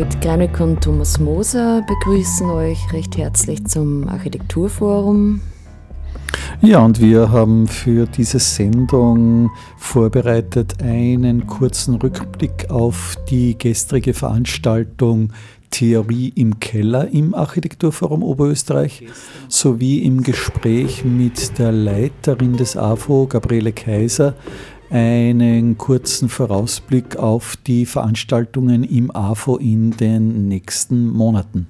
Margit Greineck und Thomas Moser begrüßen euch recht herzlich zum Architekturforum. Ja, und wir haben für diese Sendung vorbereitet einen kurzen Rückblick auf die gestrige Veranstaltung Theorie im Keller im Architekturforum Oberösterreich sowie im Gespräch mit der Leiterin des AFO, Gabriele Kaiser, einen kurzen Vorausblick auf die Veranstaltungen im AFO in den nächsten Monaten.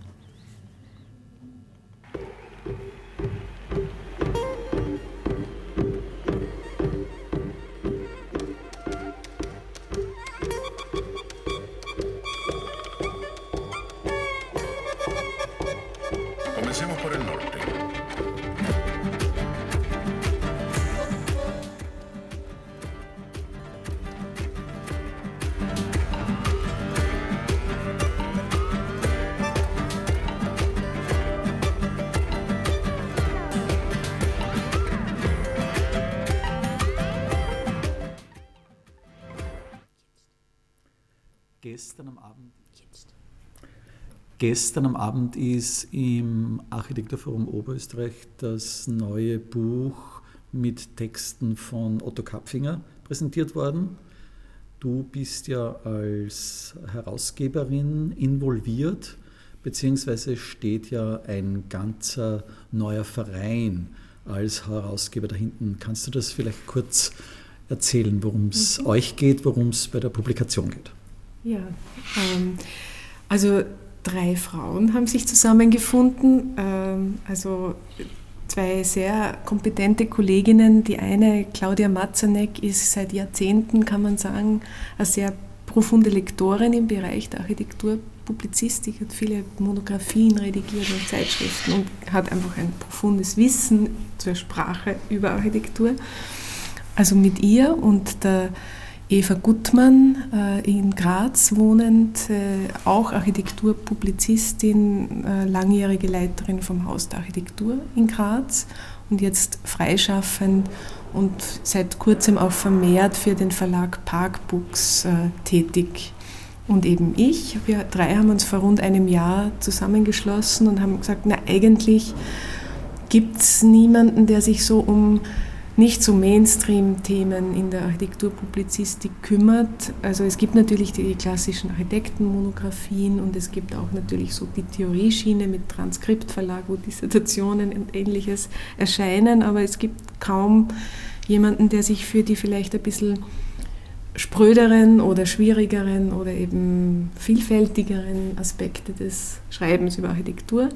Gestern am Abend ist im Architekturforum Oberösterreich das neue Buch mit Texten von Otto Kapfinger präsentiert worden. Du bist ja als Herausgeberin involviert, beziehungsweise steht ja ein ganzer neuer Verein als Herausgeber da hinten. Kannst du das vielleicht kurz erzählen, worum es mhm. euch geht, worum es bei der Publikation geht? Ja, ähm, also drei Frauen haben sich zusammengefunden, ähm, also zwei sehr kompetente Kolleginnen. Die eine, Claudia Matzanek, ist seit Jahrzehnten, kann man sagen, eine sehr profunde Lektorin im Bereich der Architekturpublizistik, hat viele Monographien redigiert und Zeitschriften und hat einfach ein profundes Wissen zur Sprache über Architektur. Also mit ihr und der Eva Gutmann äh, in Graz wohnend, äh, auch Architekturpublizistin, äh, langjährige Leiterin vom Haus der Architektur in Graz und jetzt freischaffend und seit kurzem auch vermehrt für den Verlag Parkbooks tätig. Und eben ich, wir drei haben uns vor rund einem Jahr zusammengeschlossen und haben gesagt, na eigentlich gibt es niemanden, der sich so um nicht so Mainstream-Themen in der Architekturpublizistik kümmert. Also es gibt natürlich die klassischen Architektenmonographien und es gibt auch natürlich so die Theorieschiene mit Transkriptverlag, wo Dissertationen und ähnliches erscheinen, aber es gibt kaum jemanden, der sich für die vielleicht ein bisschen spröderen oder schwierigeren oder eben vielfältigeren Aspekte des Schreibens über Architektur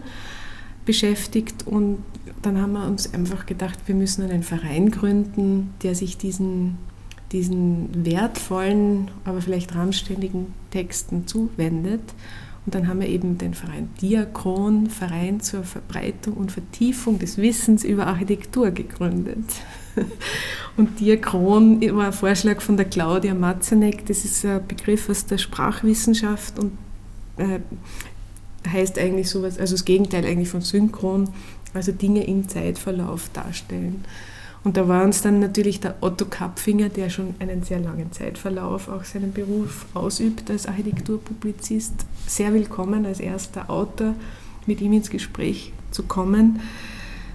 beschäftigt und dann haben wir uns einfach gedacht, wir müssen einen Verein gründen, der sich diesen, diesen wertvollen, aber vielleicht randständigen Texten zuwendet. Und dann haben wir eben den Verein Diakron, Verein zur Verbreitung und Vertiefung des Wissens über Architektur gegründet. Und Diakron war ein Vorschlag von der Claudia Matzenek, das ist ein Begriff aus der Sprachwissenschaft und äh, heißt eigentlich sowas, also das Gegenteil eigentlich von synchron, also Dinge im Zeitverlauf darstellen. Und da war uns dann natürlich der Otto Kapfinger, der schon einen sehr langen Zeitverlauf auch seinen Beruf ausübt als Architekturpublizist, sehr willkommen als erster Autor mit ihm ins Gespräch zu kommen,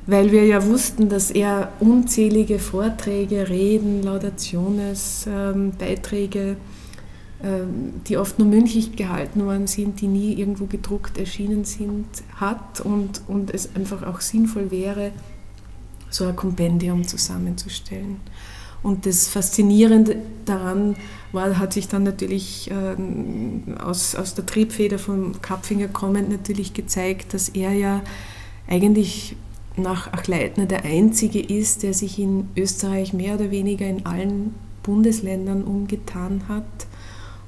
weil wir ja wussten, dass er unzählige Vorträge, Reden, Laudationes, ähm, Beiträge die oft nur mündlich gehalten worden sind, die nie irgendwo gedruckt erschienen sind, hat und, und es einfach auch sinnvoll wäre, so ein Kompendium zusammenzustellen. Und das Faszinierende daran war, hat sich dann natürlich ähm, aus, aus der Triebfeder von Kapfinger kommend natürlich gezeigt, dass er ja eigentlich nach Achleitner der Einzige ist, der sich in Österreich mehr oder weniger in allen Bundesländern umgetan hat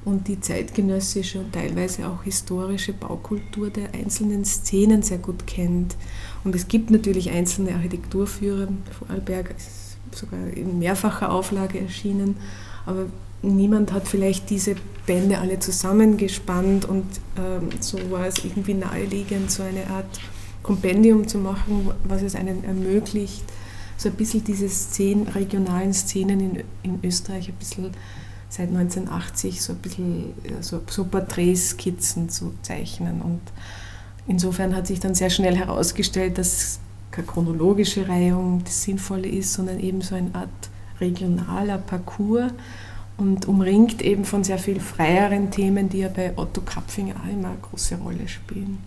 und die zeitgenössische und teilweise auch historische Baukultur der einzelnen Szenen sehr gut kennt. Und es gibt natürlich einzelne Architekturführer, Vorarlberg ist sogar in mehrfacher Auflage erschienen, aber niemand hat vielleicht diese Bände alle zusammengespannt und ähm, so war es irgendwie naheliegend, so eine Art Kompendium zu machen, was es einen ermöglicht, so ein bisschen diese Szenen, regionalen Szenen in, in Österreich ein bisschen seit 1980 so ein bisschen so, so Porträtskizzen zu zeichnen. Und insofern hat sich dann sehr schnell herausgestellt, dass keine chronologische Reihung das Sinnvolle ist, sondern eben so eine Art regionaler Parcours und umringt eben von sehr viel freieren Themen, die ja bei Otto Kapfinger auch immer eine große Rolle spielen.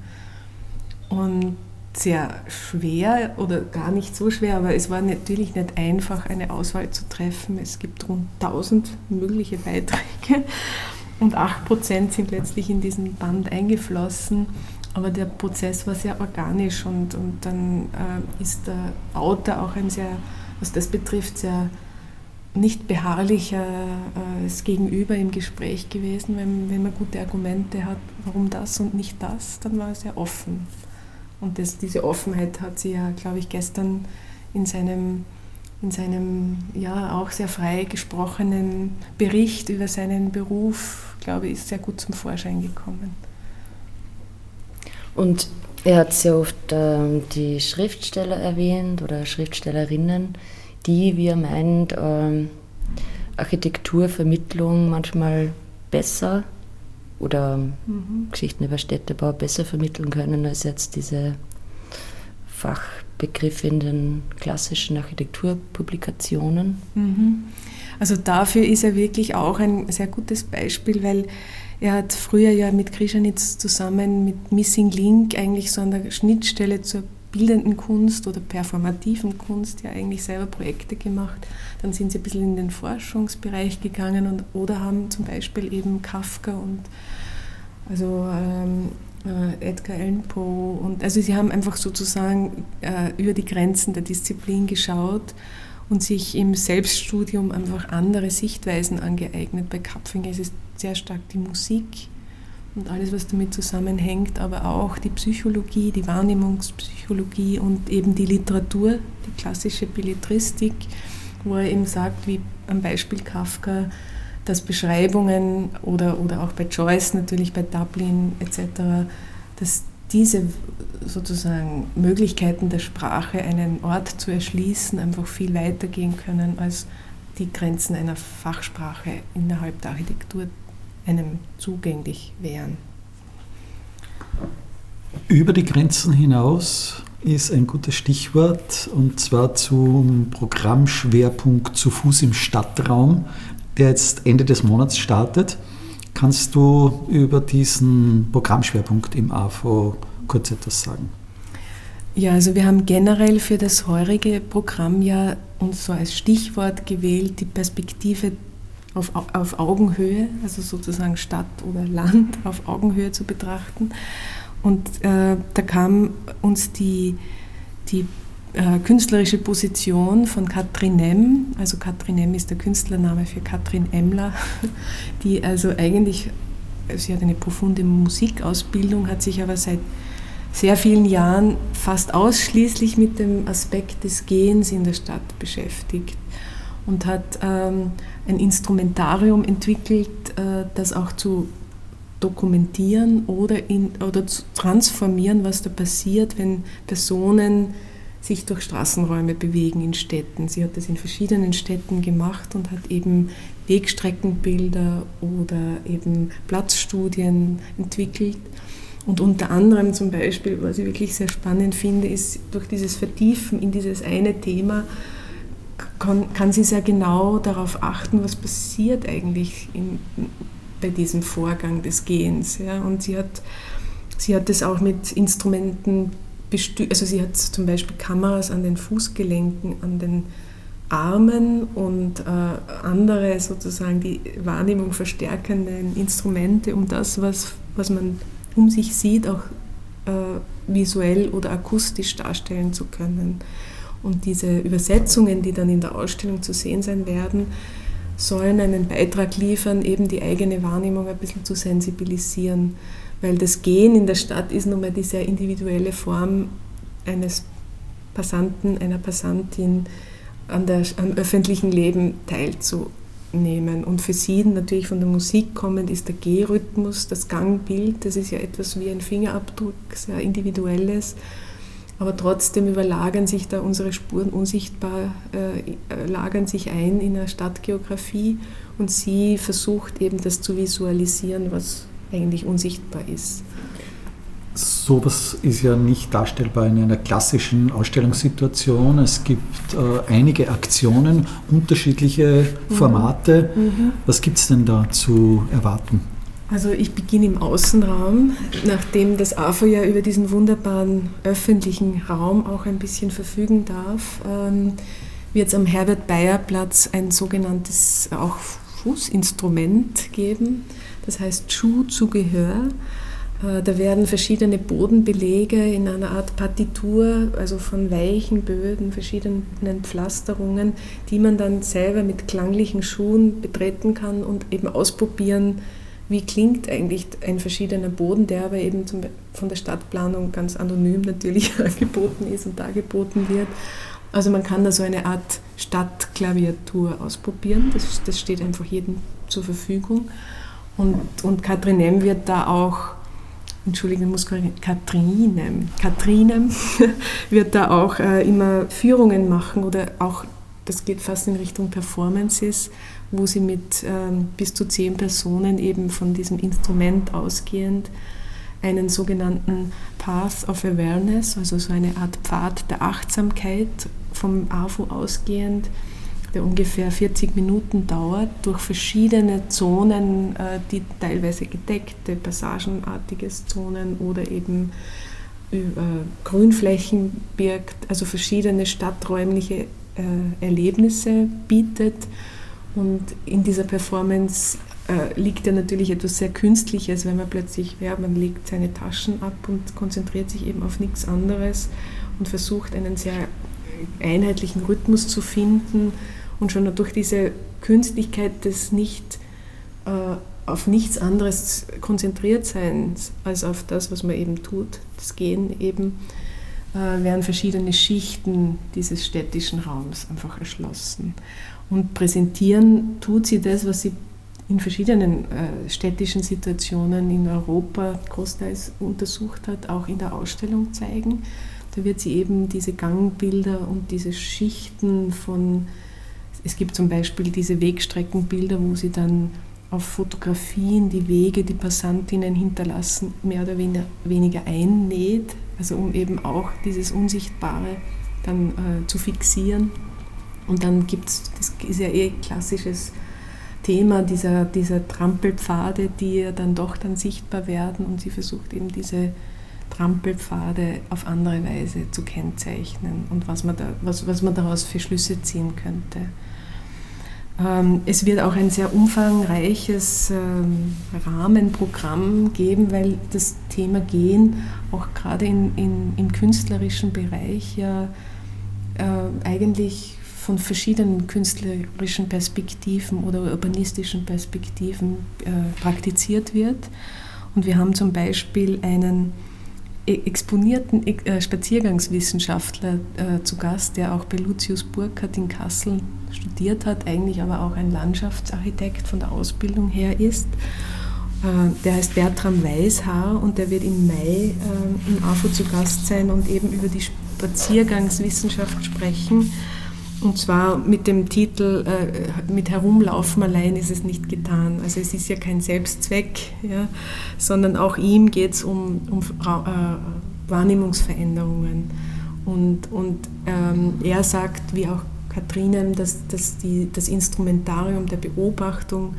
Und sehr schwer oder gar nicht so schwer, aber es war natürlich nicht einfach, eine Auswahl zu treffen. Es gibt rund 1000 mögliche Beiträge und 8% sind letztlich in diesen Band eingeflossen. Aber der Prozess war sehr organisch und, und dann äh, ist der Autor auch ein sehr, was das betrifft, sehr nicht beharrlicher äh, Gegenüber im Gespräch gewesen. Wenn, wenn man gute Argumente hat, warum das und nicht das, dann war er sehr offen. Und das, diese Offenheit hat sie ja, glaube ich, gestern in seinem, in seinem ja auch sehr frei gesprochenen Bericht über seinen Beruf, glaube ich, ist sehr gut zum Vorschein gekommen. Und er hat sehr oft ähm, die Schriftsteller erwähnt oder Schriftstellerinnen, die, wie er meint, ähm, Architekturvermittlung manchmal besser oder mhm. Geschichten über Städtebau besser vermitteln können als jetzt diese Fachbegriffe in den klassischen Architekturpublikationen. Mhm. Also dafür ist er wirklich auch ein sehr gutes Beispiel, weil er hat früher ja mit Krischanitz zusammen mit Missing Link eigentlich so an der Schnittstelle zur bildenden Kunst oder performativen Kunst ja eigentlich selber Projekte gemacht. Dann sind sie ein bisschen in den Forschungsbereich gegangen und, oder haben zum Beispiel eben Kafka und also ähm, äh, Edgar Allan Poe und also sie haben einfach sozusagen äh, über die Grenzen der Disziplin geschaut und sich im Selbststudium einfach andere Sichtweisen angeeignet. Bei Kapfinger ist es sehr stark die Musik und alles, was damit zusammenhängt, aber auch die Psychologie, die Wahrnehmungspsychologie und eben die Literatur, die klassische Belletristik, wo er eben sagt, wie am Beispiel Kafka, dass Beschreibungen oder, oder auch bei Joyce natürlich, bei Dublin etc., dass diese sozusagen Möglichkeiten der Sprache, einen Ort zu erschließen, einfach viel weiter gehen können als die Grenzen einer Fachsprache innerhalb der Architektur einem zugänglich wären. Über die Grenzen hinaus ist ein gutes Stichwort und zwar zum Programmschwerpunkt zu Fuß im Stadtraum, der jetzt Ende des Monats startet. Kannst du über diesen Programmschwerpunkt im AFO kurz etwas sagen? Ja, also wir haben generell für das heurige Programm ja uns so als Stichwort gewählt, die Perspektive auf, auf Augenhöhe, also sozusagen Stadt oder Land auf Augenhöhe zu betrachten. Und äh, da kam uns die, die äh, künstlerische Position von Katrin Emm, also Katrin Emm ist der Künstlername für Katrin Emmler, die also eigentlich, sie hat eine profunde Musikausbildung, hat sich aber seit sehr vielen Jahren fast ausschließlich mit dem Aspekt des Gehens in der Stadt beschäftigt und hat ähm, ein Instrumentarium entwickelt, äh, das auch zu dokumentieren oder, in, oder zu transformieren, was da passiert, wenn Personen sich durch Straßenräume bewegen in Städten. Sie hat das in verschiedenen Städten gemacht und hat eben Wegstreckenbilder oder eben Platzstudien entwickelt. Und unter anderem zum Beispiel, was ich wirklich sehr spannend finde, ist durch dieses Vertiefen in dieses eine Thema, kann, kann sie sehr genau darauf achten, was passiert eigentlich in, bei diesem Vorgang des Gehens. Ja. Und sie hat, sie hat das auch mit Instrumenten also sie hat zum Beispiel Kameras an den Fußgelenken, an den Armen und äh, andere sozusagen die Wahrnehmung verstärkenden Instrumente, um das, was, was man um sich sieht, auch äh, visuell oder akustisch darstellen zu können. Und diese Übersetzungen, die dann in der Ausstellung zu sehen sein werden, sollen einen Beitrag liefern, eben die eigene Wahrnehmung ein bisschen zu sensibilisieren. Weil das Gehen in der Stadt ist nun mal die sehr individuelle Form eines Passanten, einer Passantin an der, am öffentlichen Leben teilzunehmen. Und für sie natürlich von der Musik kommend ist der Gehrhythmus, das Gangbild, das ist ja etwas wie ein Fingerabdruck, sehr individuelles. Aber trotzdem überlagern sich da unsere Spuren unsichtbar, äh, lagern sich ein in der Stadtgeografie. Und sie versucht eben das zu visualisieren, was eigentlich unsichtbar ist. Sowas ist ja nicht darstellbar in einer klassischen Ausstellungssituation. Es gibt äh, einige Aktionen, unterschiedliche mhm. Formate. Mhm. Was gibt es denn da zu erwarten? Also ich beginne im Außenraum, nachdem das AFO ja über diesen wunderbaren öffentlichen Raum auch ein bisschen verfügen darf, ähm, wird es am Herbert-Bayer-Platz ein sogenanntes auch Fußinstrument geben, das heißt Schuhzugehör. Äh, da werden verschiedene Bodenbelege in einer Art Partitur, also von weichen Böden, verschiedenen Pflasterungen, die man dann selber mit klanglichen Schuhen betreten kann und eben ausprobieren wie klingt eigentlich ein verschiedener Boden, der aber eben zum, von der Stadtplanung ganz anonym natürlich angeboten ist und dargeboten wird. Also man kann da so eine Art Stadtklaviatur ausprobieren, das, das steht einfach jedem zur Verfügung. Und, und Katrinem wird da auch, Entschuldigung, muss Katrinem, Katrinem wird da auch äh, immer Führungen machen oder auch, das geht fast in Richtung Performances, wo sie mit ähm, bis zu zehn Personen eben von diesem Instrument ausgehend einen sogenannten Path of Awareness, also so eine Art Pfad der Achtsamkeit vom AFO ausgehend, der ungefähr 40 Minuten dauert, durch verschiedene Zonen, äh, die teilweise gedeckte, passagenartige Zonen oder eben äh, Grünflächen birgt, also verschiedene stadträumliche äh, Erlebnisse bietet. Und in dieser Performance liegt ja natürlich etwas sehr Künstliches, wenn man plötzlich, ja, man legt seine Taschen ab und konzentriert sich eben auf nichts anderes und versucht einen sehr einheitlichen Rhythmus zu finden und schon durch diese Künstlichkeit des nicht äh, auf nichts anderes konzentriert sein als auf das, was man eben tut, das Gehen eben, äh, werden verschiedene Schichten dieses städtischen Raums einfach erschlossen. Und präsentieren tut sie das, was sie in verschiedenen äh, städtischen Situationen in Europa großteils untersucht hat, auch in der Ausstellung zeigen. Da wird sie eben diese Gangbilder und diese Schichten von, es gibt zum Beispiel diese Wegstreckenbilder, wo sie dann auf Fotografien die Wege, die Passantinnen hinterlassen, mehr oder weniger einnäht, also um eben auch dieses Unsichtbare dann äh, zu fixieren. Und dann gibt es, das ist ja eh klassisches Thema dieser, dieser Trampelpfade, die ja dann doch dann sichtbar werden und sie versucht eben diese Trampelpfade auf andere Weise zu kennzeichnen und was man, da, was, was man daraus für Schlüsse ziehen könnte. Ähm, es wird auch ein sehr umfangreiches ähm, Rahmenprogramm geben, weil das Thema Gehen auch gerade in, in, im künstlerischen Bereich ja äh, eigentlich von verschiedenen künstlerischen Perspektiven oder urbanistischen Perspektiven äh, praktiziert wird. Und wir haben zum Beispiel einen e-, exponierten äh, Spaziergangswissenschaftler zu Gast, der auch bei Lucius Burkhardt in Kassel studiert hat, eigentlich aber auch ein Landschaftsarchitekt von der Ausbildung her ist. Äh, der heißt Bertram Weishaar und der wird im Mai äh, im AFO zu Gast sein und eben über die Spaziergangswissenschaft sprechen und zwar mit dem Titel äh, Mit Herumlaufen allein ist es nicht getan. Also es ist ja kein Selbstzweck, ja, sondern auch ihm geht es um, um äh, Wahrnehmungsveränderungen. Und, und ähm, er sagt, wie auch Katrinen, dass, dass die, das Instrumentarium der Beobachtung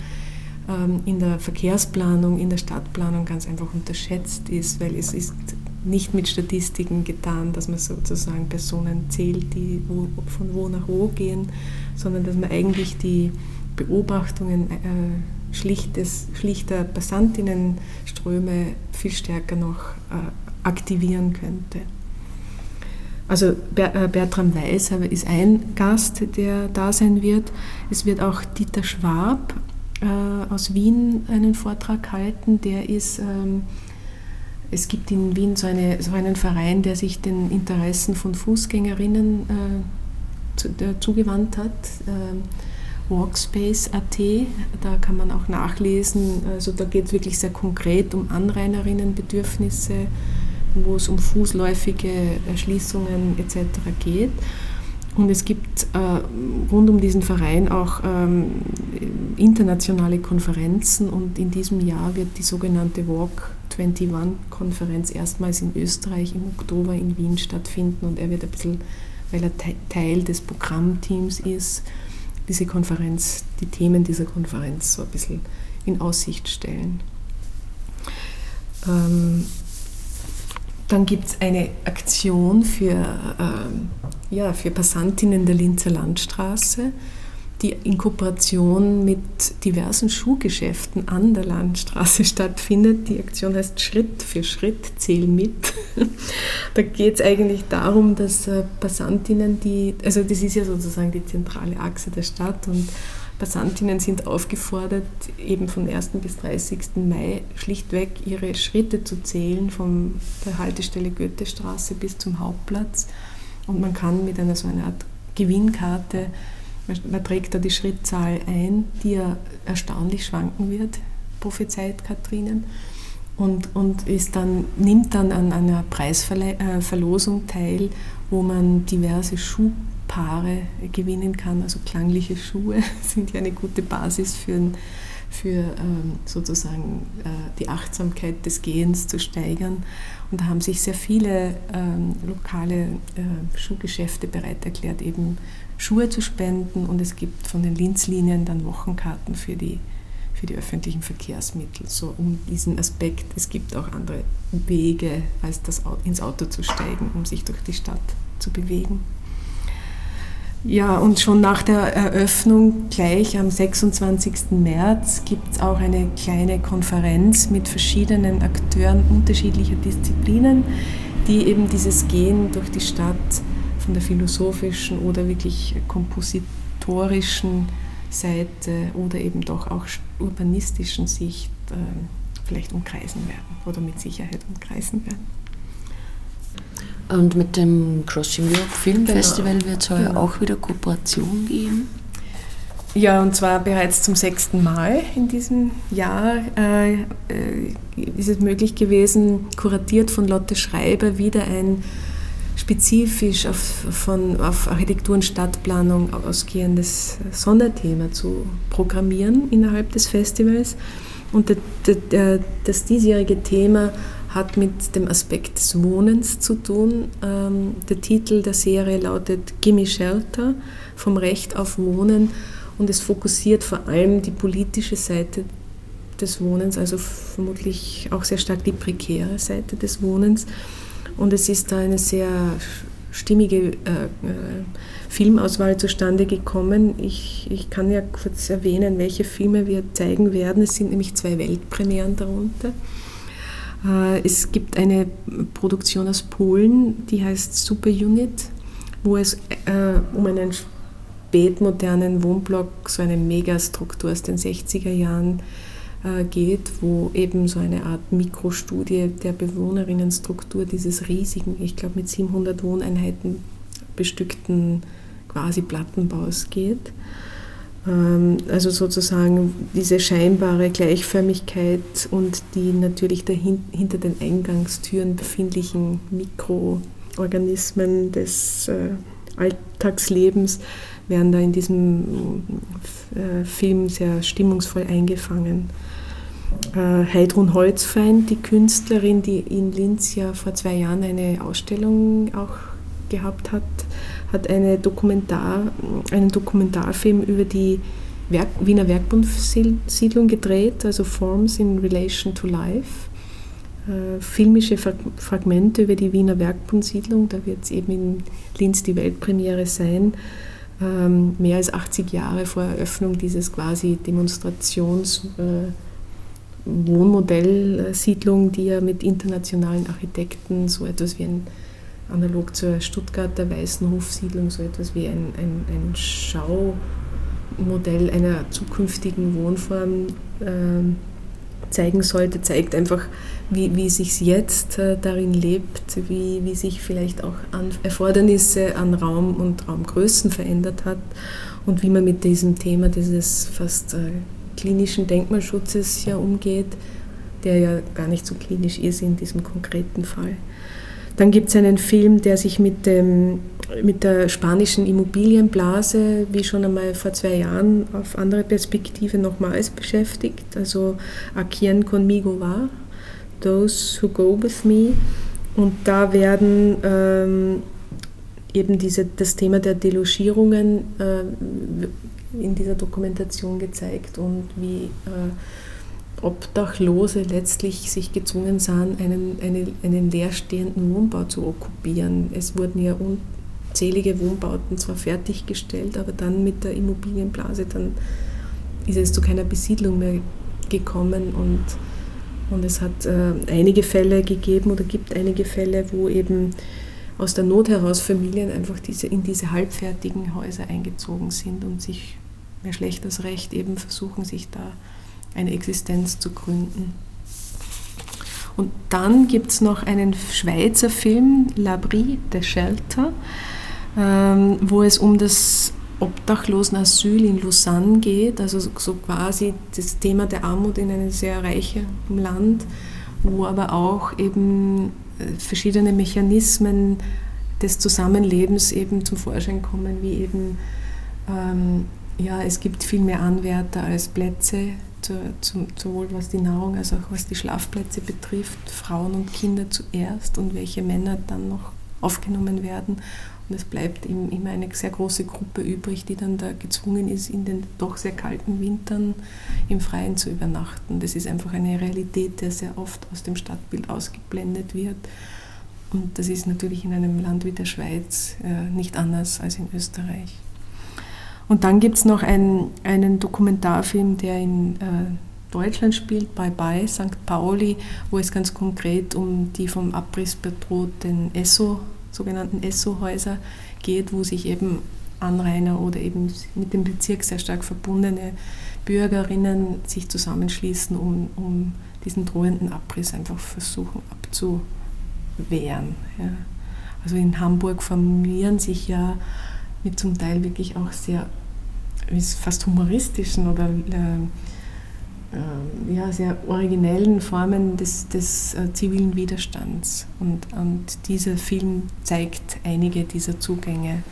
ähm, in der Verkehrsplanung, in der Stadtplanung ganz einfach unterschätzt ist, weil es ist nicht mit Statistiken getan, dass man sozusagen Personen zählt, die wo, von wo nach wo gehen, sondern dass man eigentlich die Beobachtungen äh, schlichtes, schlichter Passantinnenströme viel stärker noch äh, aktivieren könnte. Also äh, Bertram Weiß ist ein Gast, der da sein wird. Es wird auch Dieter Schwab äh, aus Wien einen Vortrag halten. Der ist, ähm, es gibt in Wien so, eine, so, einen Verein, der sich den Interessen von Fußgängerinnen äh, zu, zugewandt hat. Äh, Walkspace.at, da kann man auch nachlesen. Also da geht es wirklich sehr konkret um Anrainerinnenbedürfnisse wo es um fußläufige Erschließungen etc. geht. Und es gibt äh, rund um diesen Verein auch ähm, internationale Konferenzen und in diesem Jahr wird die sogenannte Walk 21-Konferenz erstmals in Österreich im Oktober in Wien stattfinden und er wird ein bisschen, weil er te Teil des Programmteams ist, diese Konferenz, die Themen dieser Konferenz so ein bisschen in Aussicht stellen. Ähm, dann gibt es eine Aktion für, ähm, ja, für Passantinnen der Linzer Landstraße, die in Kooperation mit diversen Schuhgeschäften an der Landstraße stattfindet. Die Aktion heißt Schritt für Schritt, zähl mit. da geht es eigentlich darum, dass äh, Passantinnen, die, also das ist ja sozusagen die zentrale Achse der Stadt und Passantinnen sind aufgefordert, eben von 1. bis 30. Mai schlichtweg ihre Schritte zu zählen, von der Haltestelle Goethestraße bis zum Hauptplatz. Und man kann mit einer so einer Art Gewinnkarte, man trägt da die Schrittzahl ein, die ja erstaunlich schwanken wird, prophezeit Katrinen. Und, und ist dann, nimmt dann an einer Preisverlosung äh, teil, wo man diverse Schuh Paare gewinnen kann. Also klangliche Schuhe sind ja eine gute Basis für, für ähm, sozusagen äh, die Achtsamkeit des Gehens zu steigern. Und da haben sich sehr viele ähm, lokale äh, Schuhgeschäfte bereit erklärt, eben Schuhe zu spenden. Und es gibt von den Linzlinien dann Wochenkarten für die, für die öffentlichen Verkehrsmittel. So um diesen Aspekt, es gibt auch andere Wege, als das ins Auto zu steigen, um sich durch die Stadt zu bewegen. Ja, und schon nach der Eröffnung, gleich am 26. März, gibt es auch eine kleine Konferenz mit verschiedenen Akteuren unterschiedlicher Disziplinen, die eben dieses Gehen durch die Stadt von der philosophischen oder wirklich kompositorischen Seite oder eben doch auch urbanistischen Sicht äh, vielleicht umkreisen werden oder mit Sicherheit umkreisen werden. Und mit dem Crossing Europe Film genau. Festival wird es heuer genau. auch wieder Kooperation geben. Ja, und zwar bereits zum sechsten Mal in diesem Jahr äh, äh, ist es möglich gewesen, kuratiert von Lotte Schreiber, wieder ein spezifisch auf, von, auf Architektur und Stadtplanung ausgehendes Sonderthema zu programmieren innerhalb des Festivals. Und das diesjährige Thema hat mit dem Aspekt des Wohnens zu tun. Ähm, der Titel der Serie lautet Gimme Shelter, vom Recht auf Wohnen und es fokussiert vor allem die politische Seite des Wohnens, also vermutlich auch sehr stark die prekäre Seite des Wohnens. Und es ist da eine sehr stimmige äh, äh, Filmauswahl zustande gekommen. Ich, ich kann ja kurz erwähnen, welche Filme wir zeigen werden. Es sind nämlich zwei Weltpremieren darunter. Äh, es gibt eine Produktion aus Polen, die heißt Super Unit, wo es äh, um einen spätmodernen Wohnblock, so eine Megastruktur aus den 60er Jahren äh, geht, wo eben so eine Art Mikrostudie der Bewohnerinnenstruktur dieses riesigen, ich glaube mit 700 Wohneinheiten bestückten quasi Plattenbaus geht. Ähm, also sozusagen diese scheinbare Gleichförmigkeit und die natürlich dahin, hinter den Eingangstüren befindlichen Mikroorganismen des äh, Alltagslebens werden da in diesem äh, Film sehr stimmungsvoll eingefangen. Äh, Heidrun Holzfeind, die Künstlerin, die in Linz ja vor zwei Jahren eine Ausstellung auch gehabt hat, hat eine Dokumentar, einen Dokumentarfilm über die Werk, Wiener Werkbundsiedlung gedreht, also Forms in Relation to Life. Äh, filmische Fragmente über die Wiener Werkbundsiedlung, da wird es eben in Linz die Weltpremiere sein. Ähm, mehr als 80 Jahre vor Eröffnung dieses quasi Demonstrations- äh, Wohnmodellsiedlung, die ja mit internationalen Architekten so etwas wie ein analog zur Stuttgarter Weißen Hofsiedlung so etwas wie ein, ein, ein Schaumodell einer zukünftigen Wohnform äh, zeigen sollte, zeigt einfach, wie, wie sich jetzt äh, darin lebt, wie, wie sich vielleicht auch an Erfordernisse an Raum und Raumgrößen verändert hat und wie man mit diesem Thema dieses fast äh, klinischen Denkmalschutzes ja umgeht, der ja gar nicht so klinisch ist in diesem konkreten Fall. Dann gibt es einen Film, der sich mit, dem, mit der spanischen Immobilienblase, wie schon einmal vor zwei Jahren, auf andere Perspektive nochmals beschäftigt. Also A quien conmigo va, Those who go with me. Und da werden ähm, eben diese, das Thema der Delogierungen äh, in dieser Dokumentation gezeigt und wie äh, Obdachlose letztlich sich gezwungen sahen, einen, einen, einen leerstehenden Wohnbau zu okkupieren. Es wurden ja unzählige Wohnbauten zwar fertiggestellt, aber dann mit der Immobilienblase, dann ist es zu keiner Besiedlung mehr gekommen und, und es hat äh, einige Fälle gegeben oder gibt einige Fälle, wo eben aus der Not heraus Familien einfach diese, in diese halbfertigen Häuser eingezogen sind und sich mehr schlecht als recht eben versuchen, sich da eine Existenz zu gründen. Und dann gibt es noch einen Schweizer Film, L'Abri, der Shelter, ähm, wo es um das Obdachlosenasyl in Lausanne geht, also so quasi das Thema der Armut in einem sehr reichen Land, wo aber auch eben äh, verschiedene Mechanismen des Zusammenlebens eben zum Vorschein kommen, wie eben, ähm, ja, es gibt viel mehr Anwärter als Plätze, sowohl was die Nahrung als auch was die Schlafplätze betrifft, Frauen und Kinder zuerst und welche Männer dann noch aufgenommen werden. Und es bleibt immer eine sehr große Gruppe übrig, die dann da gezwungen ist, in den doch sehr kalten Wintern im Freien zu übernachten. Das ist einfach eine Realität, der sehr oft aus dem Stadtbild ausgeblendet wird. Und das ist natürlich in einem Land wie der Schweiz äh, nicht anders als in Österreich. Und dann gibt es noch einen, einen Dokumentarfilm, der in äh, Deutschland spielt, Bye Bye St. Pauli, wo es ganz konkret um die vom Abriss bedrohten ESSO, sogenannten ESSO-Häuser geht, wo sich eben Anrainer oder eben mit dem Bezirk sehr stark verbundene Bürgerinnen sich zusammenschließen, um, um diesen drohenden Abriss einfach versuchen abzuwehren. Ja. Also in Hamburg formieren sich ja mit zum Teil wirklich auch sehr fast humoristischen oder äh, ja, sehr originellen Formen des, des äh, zivilen Widerstands. Und, und dieser Film zeigt einige dieser Zugänge,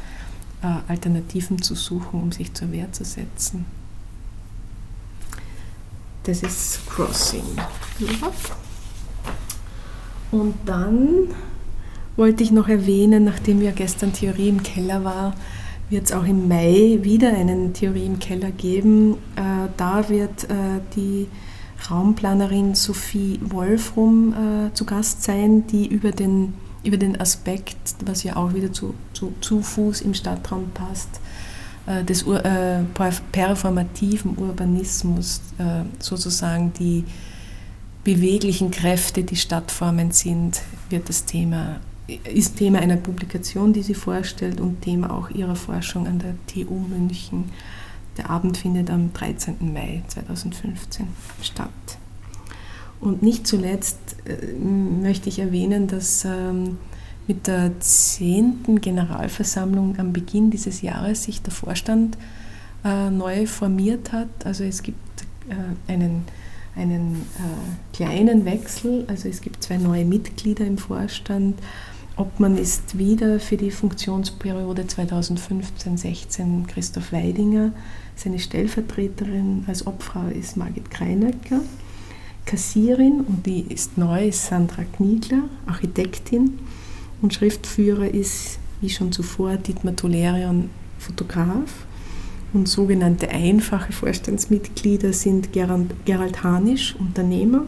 äh, Alternativen zu suchen, um sich zur Wehr zu setzen. Das ist Crossing Und dann wollte ich noch erwähnen, nachdem ja gestern Theorie im Keller war, wird es auch im Mai wieder einen Theorie im Keller geben. Äh, da wird äh, die Raumplanerin Sophie Wolfrum äh, zu Gast sein, die über den, über den Aspekt, was ja auch wieder zu, zu, zu Fuß im Stadtraum passt, äh, des Ur, äh, performativen Urbanismus, äh, sozusagen die beweglichen Kräfte, die Stadtformen sind, wird das Thema ist Thema einer Publikation, die sie vorstellt und Thema auch ihrer Forschung an der TU München. Der Abend findet am 13. Mai 2015 statt. Und nicht zuletzt äh, möchte ich erwähnen, dass ähm, mit der 10. Generalversammlung am Beginn dieses Jahres sich der Vorstand äh, neu formiert hat. Also es gibt äh, einen, einen kleinen Wechsel, also es gibt zwei neue Mitglieder im Vorstand Obmann ist wieder für die Funktionsperiode 2015-16 Christoph Weidinger. Seine Stellvertreterin als Obfrau ist Margit Kreinecker. Kassierin, und die ist neu, ist Sandra Kniegler, Architektin. Und Schriftführer ist, wie schon zuvor, Dietmar Tolerian, Fotograf. Und sogenannte einfache Vorstandsmitglieder sind Gerald Hanisch, Unternehmer,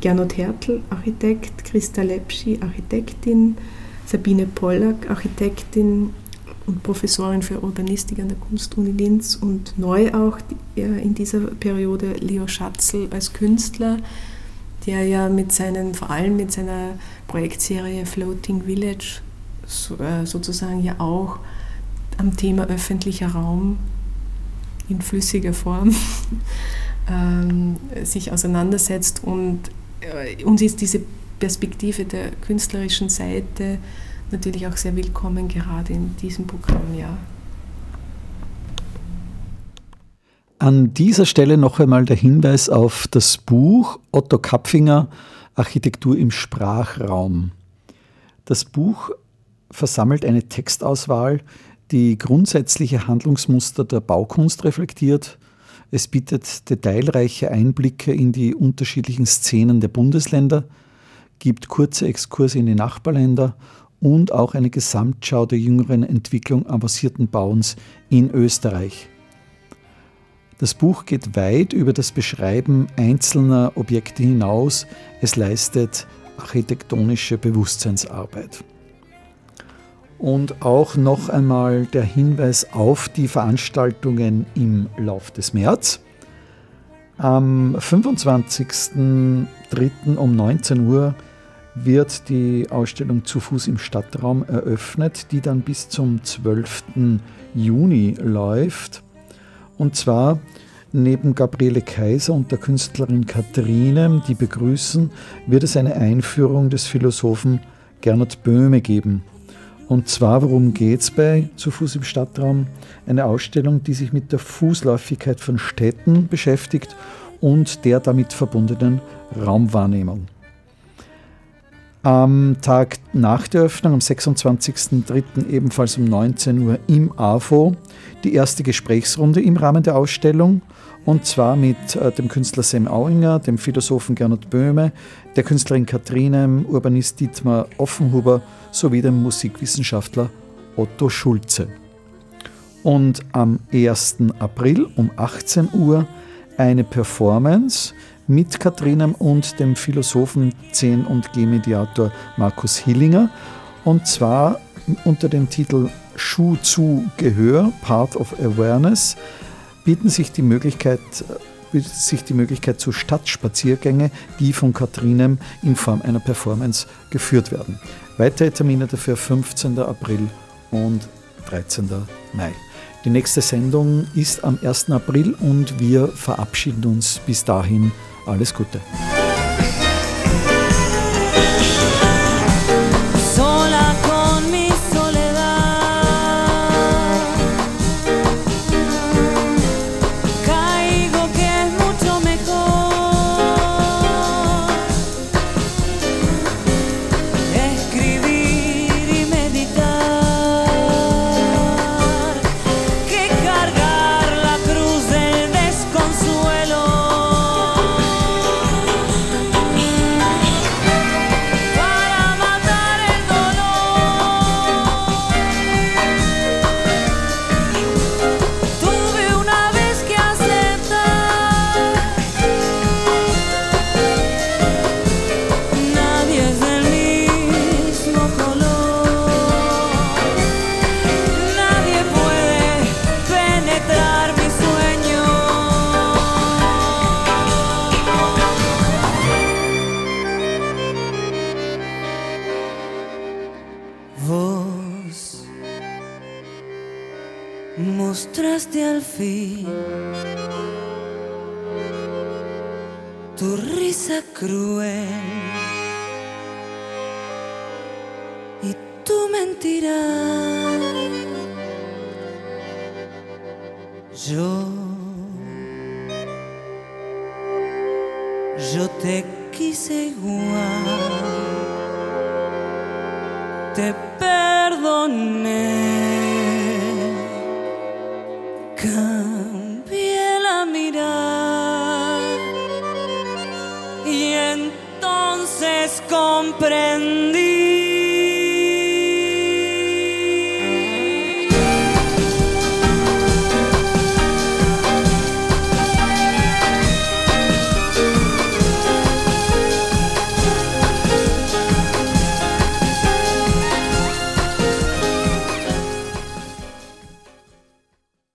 Gernot Hertel, Architekt, Christa Lepschi, Architektin, Sabine Pollack, Architektin und Professorin für Urbanistik an der Kunstuni Linz und neu auch in dieser Periode Leo Schatzl als Künstler, der ja mit seinen, vor allem mit seiner Projektserie Floating Village äh, sozusagen ja auch am Thema öffentlicher Raum in flüssiger Form ähm, sich auseinandersetzt und äh, uns ist diese Perspektive der künstlerischen Seite natürlich auch sehr willkommen, gerade in diesem Programm, ja. An dieser Stelle noch einmal der Hinweis auf das Buch Otto Kapfinger Architektur im Sprachraum. Das Buch versammelt eine Textauswahl, die grundsätzliche Handlungsmuster der Baukunst reflektiert. Es bietet detailreiche Einblicke in die unterschiedlichen Szenen der Bundesländer, gibt kurze Exkurse in die Nachbarländer und auch eine Gesamtschau der jüngeren Entwicklung avancierten Bauens in Österreich. Das Buch geht weit über das Beschreiben einzelner Objekte hinaus. Es leistet architektonische Bewusstseinsarbeit. Und auch noch einmal der Hinweis auf die Veranstaltungen im Lauf des März. Am 25.03. um 19 Uhr wird die Ausstellung zu Fuß im Stadtraum eröffnet, die dann bis zum 12. Juni läuft. Und zwar neben Gabriele Kaiser und der Künstlerin Katharine, die begrüßen, wird es eine Einführung des Philosophen Gernot Böhme geben. Und zwar, worum geht es bei Zu Fuß im Stadtraum? Eine Ausstellung, die sich mit der Fußläufigkeit von Städten beschäftigt und der damit verbundenen Raumwahrnehmung. Am Tag nach der Öffnung, am 26.03. ebenfalls um 19 Uhr im AFO, die erste Gesprächsrunde im Rahmen der Ausstellung und zwar mit äh, dem Künstler Sam Auinger, dem Philosophen Gernot Böhme, der Künstlerin Katrine, Urbanist Dietmar Offenhuber sowie dem Musikwissenschaftler Otto Schulze. Und am 1. April um 18 Uhr eine Performance mit Katrinem und dem Philosophen, Zen- und G-Mediator Markus Hillinger. Und zwar unter dem Titel Schuh zu Gehör, Part of Awareness, bieten sich die Möglichkeit, bietet sich die Möglichkeit zu Stadtspaziergänge, die von Katrinem in Form einer Performance geführt werden. Weitere Termine dafür 15. April und 13. Mai. Die nächste Sendung ist am 1. April und wir verabschieden uns bis dahin. Alles Gute. tu risa cruel y tu mentira. Yo, yo te quise igual, te perdoné.